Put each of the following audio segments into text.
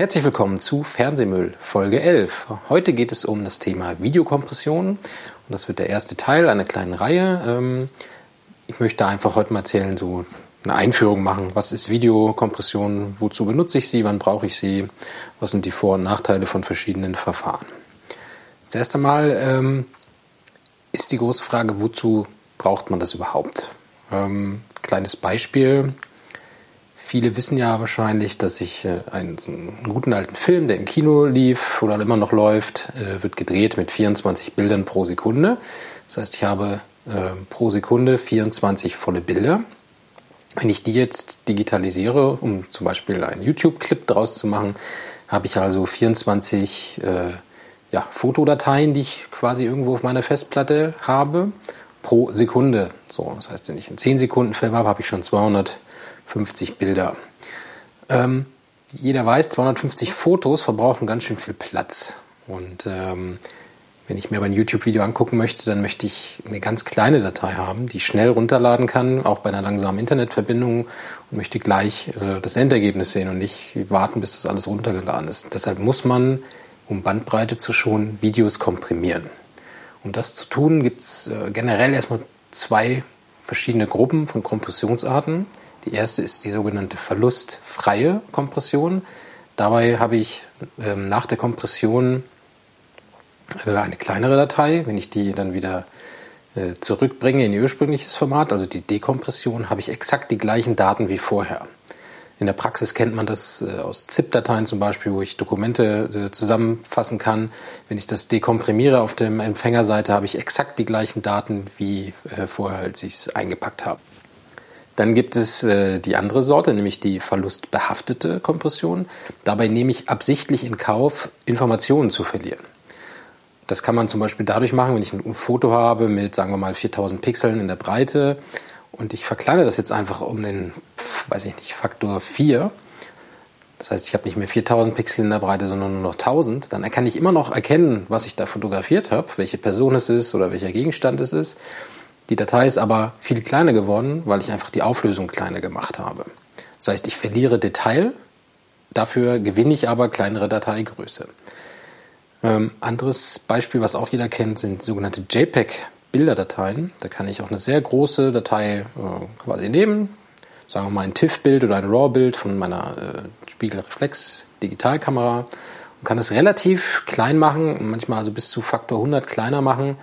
Herzlich willkommen zu Fernsehmüll Folge 11. Heute geht es um das Thema Videokompression und das wird der erste Teil einer kleinen Reihe. Ähm, ich möchte einfach heute mal erzählen, so eine Einführung machen. Was ist Videokompression? Wozu benutze ich sie? Wann brauche ich sie? Was sind die Vor- und Nachteile von verschiedenen Verfahren? Zuerst einmal ähm, ist die große Frage, wozu braucht man das überhaupt? Ähm, kleines Beispiel. Viele wissen ja wahrscheinlich, dass ich äh, einen, so einen, guten alten Film, der im Kino lief oder immer noch läuft, äh, wird gedreht mit 24 Bildern pro Sekunde. Das heißt, ich habe äh, pro Sekunde 24 volle Bilder. Wenn ich die jetzt digitalisiere, um zum Beispiel einen YouTube-Clip daraus zu machen, habe ich also 24 äh, ja, Fotodateien, die ich quasi irgendwo auf meiner Festplatte habe, pro Sekunde. So, das heißt, wenn ich einen 10 Sekunden Film habe, habe ich schon 200 50 Bilder. Ähm, jeder weiß, 250 Fotos verbrauchen ganz schön viel Platz. Und ähm, wenn ich mir aber ein YouTube-Video angucken möchte, dann möchte ich eine ganz kleine Datei haben, die ich schnell runterladen kann, auch bei einer langsamen Internetverbindung und möchte gleich äh, das Endergebnis sehen und nicht warten, bis das alles runtergeladen ist. Deshalb muss man, um Bandbreite zu schonen, Videos komprimieren. Um das zu tun, gibt es äh, generell erstmal zwei verschiedene Gruppen von Kompressionsarten. Die erste ist die sogenannte verlustfreie Kompression. Dabei habe ich ähm, nach der Kompression äh, eine kleinere Datei. Wenn ich die dann wieder äh, zurückbringe in ihr ursprüngliches Format, also die Dekompression, habe ich exakt die gleichen Daten wie vorher. In der Praxis kennt man das äh, aus ZIP-Dateien zum Beispiel, wo ich Dokumente äh, zusammenfassen kann. Wenn ich das dekomprimiere auf der Empfängerseite, habe ich exakt die gleichen Daten wie äh, vorher, als ich es eingepackt habe. Dann gibt es äh, die andere Sorte, nämlich die verlustbehaftete Kompression. Dabei nehme ich absichtlich in Kauf, Informationen zu verlieren. Das kann man zum Beispiel dadurch machen, wenn ich ein Foto habe mit, sagen wir mal, 4000 Pixeln in der Breite und ich verkleinere das jetzt einfach um den, weiß ich nicht, Faktor 4. Das heißt, ich habe nicht mehr 4000 Pixel in der Breite, sondern nur noch 1000. Dann kann ich immer noch erkennen, was ich da fotografiert habe, welche Person es ist oder welcher Gegenstand es ist. Die Datei ist aber viel kleiner geworden, weil ich einfach die Auflösung kleiner gemacht habe. Das heißt, ich verliere Detail, dafür gewinne ich aber kleinere Dateigröße. Ähm, anderes Beispiel, was auch jeder kennt, sind sogenannte JPEG-Bilderdateien. Da kann ich auch eine sehr große Datei äh, quasi nehmen, sagen wir mal ein TIFF-Bild oder ein RAW-Bild von meiner äh, Spiegelreflex-Digitalkamera und kann es relativ klein machen, manchmal also bis zu Faktor 100 kleiner machen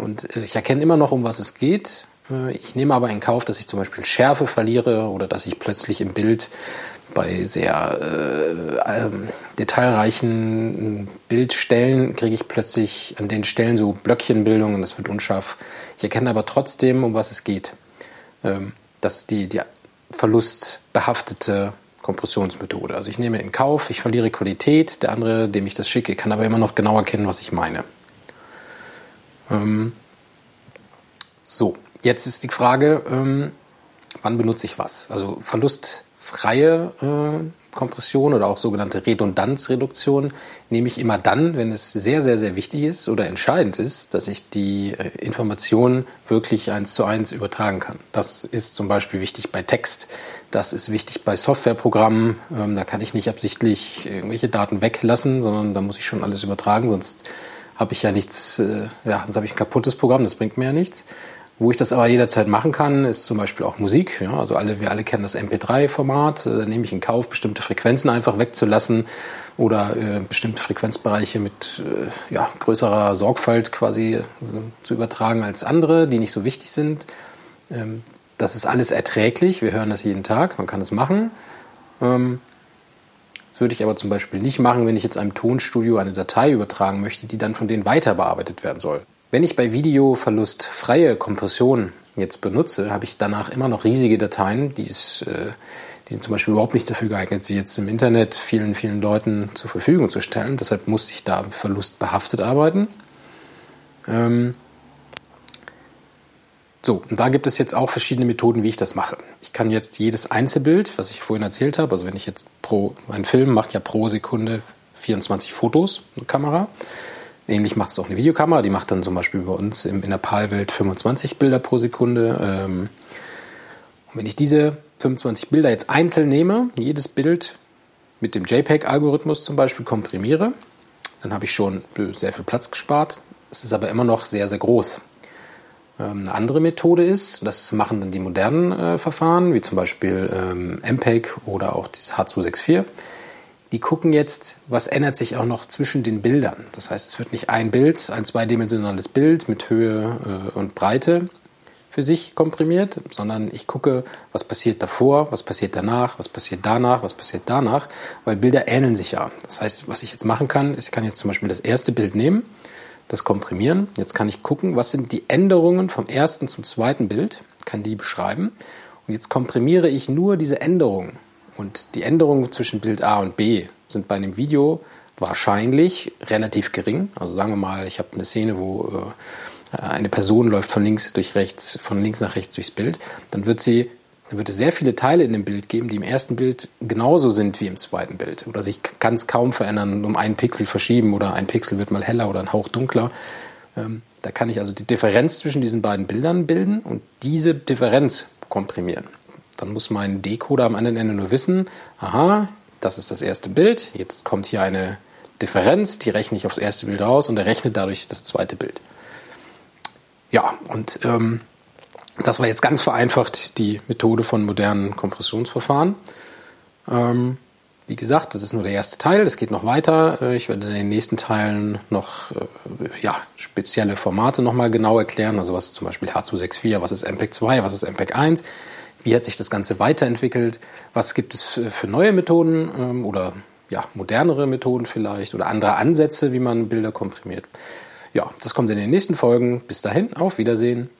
und äh, ich erkenne immer noch, um was es geht. Äh, ich nehme aber in Kauf, dass ich zum Beispiel Schärfe verliere oder dass ich plötzlich im Bild bei sehr äh, ähm, detailreichen Bildstellen kriege ich plötzlich an den Stellen so Blöckchenbildung und das wird unscharf. Ich erkenne aber trotzdem, um was es geht. Ähm, das ist die, die verlustbehaftete Kompressionsmethode. Also ich nehme in Kauf, ich verliere Qualität, der andere, dem ich das schicke, kann aber immer noch genau erkennen, was ich meine. Ähm, so, jetzt ist die Frage, ähm, wann benutze ich was? Also verlustfreie äh, Kompression oder auch sogenannte Redundanzreduktion nehme ich immer dann, wenn es sehr, sehr, sehr wichtig ist oder entscheidend ist, dass ich die äh, Information wirklich eins zu eins übertragen kann. Das ist zum Beispiel wichtig bei Text, das ist wichtig bei Softwareprogrammen. Ähm, da kann ich nicht absichtlich irgendwelche Daten weglassen, sondern da muss ich schon alles übertragen, sonst habe ich ja nichts, äh, ja, sonst habe ich ein kaputtes Programm, das bringt mir ja nichts. Wo ich das aber jederzeit machen kann, ist zum Beispiel auch Musik. Ja, also alle, wir alle kennen das MP3-Format. Äh, da nehme ich in Kauf, bestimmte Frequenzen einfach wegzulassen oder äh, bestimmte Frequenzbereiche mit äh, ja, größerer Sorgfalt quasi äh, zu übertragen als andere, die nicht so wichtig sind. Ähm, das ist alles erträglich. Wir hören das jeden Tag. Man kann es machen. Ähm, das würde ich aber zum Beispiel nicht machen, wenn ich jetzt einem Tonstudio eine Datei übertragen möchte, die dann von denen weiter bearbeitet werden soll. Wenn ich bei Videoverlust freie Kompression jetzt benutze, habe ich danach immer noch riesige Dateien, die, ist, äh, die sind zum Beispiel überhaupt nicht dafür geeignet, sie jetzt im Internet vielen, vielen Leuten zur Verfügung zu stellen. Deshalb muss ich da verlustbehaftet arbeiten. Ähm, so, und da gibt es jetzt auch verschiedene Methoden, wie ich das mache. Ich kann jetzt jedes Einzelbild, was ich vorhin erzählt habe, also wenn ich jetzt pro, ein Film macht ja pro Sekunde 24 Fotos, eine Kamera. Ähnlich macht es auch eine Videokamera, die macht dann zum Beispiel bei uns in der PAL-Welt 25 Bilder pro Sekunde. Ähm, und wenn ich diese 25 Bilder jetzt einzeln nehme, jedes Bild mit dem JPEG-Algorithmus zum Beispiel komprimiere, dann habe ich schon sehr viel Platz gespart. Es ist aber immer noch sehr, sehr groß. Ähm, eine andere Methode ist, das machen dann die modernen äh, Verfahren, wie zum Beispiel ähm, MPEG oder auch das H264. Die gucken jetzt, was ändert sich auch noch zwischen den Bildern. Das heißt, es wird nicht ein Bild, ein zweidimensionales Bild mit Höhe äh, und Breite für sich komprimiert, sondern ich gucke, was passiert davor, was passiert danach, was passiert danach, was passiert danach, weil Bilder ähneln sich ja. Das heißt, was ich jetzt machen kann, ist, ich kann jetzt zum Beispiel das erste Bild nehmen, das komprimieren. Jetzt kann ich gucken, was sind die Änderungen vom ersten zum zweiten Bild, kann die beschreiben. Und jetzt komprimiere ich nur diese Änderungen. Und die Änderungen zwischen Bild A und B sind bei einem Video wahrscheinlich relativ gering. Also sagen wir mal, ich habe eine Szene, wo äh, eine Person läuft von links durch rechts, von links nach rechts durchs Bild, dann wird sie dann wird es sehr viele Teile in dem Bild geben, die im ersten Bild genauso sind wie im zweiten Bild oder sich ganz kaum verändern, um einen Pixel verschieben oder ein Pixel wird mal heller oder ein Hauch dunkler. Ähm, da kann ich also die Differenz zwischen diesen beiden Bildern bilden und diese Differenz komprimieren. Dann muss mein Decoder am anderen Ende nur wissen, aha, das ist das erste Bild, jetzt kommt hier eine Differenz, die rechne ich aufs erste Bild raus und er rechnet dadurch das zweite Bild. Ja, und ähm, das war jetzt ganz vereinfacht die Methode von modernen Kompressionsverfahren. Ähm, wie gesagt, das ist nur der erste Teil, das geht noch weiter. Äh, ich werde in den nächsten Teilen noch äh, ja, spezielle Formate nochmal genau erklären, also was ist zum Beispiel H264, was ist MPEG 2, was ist MPEG 1, wie hat sich das Ganze weiterentwickelt, was gibt es für neue Methoden ähm, oder ja, modernere Methoden vielleicht oder andere Ansätze, wie man Bilder komprimiert. Ja, das kommt in den nächsten Folgen. Bis dahin, auf Wiedersehen.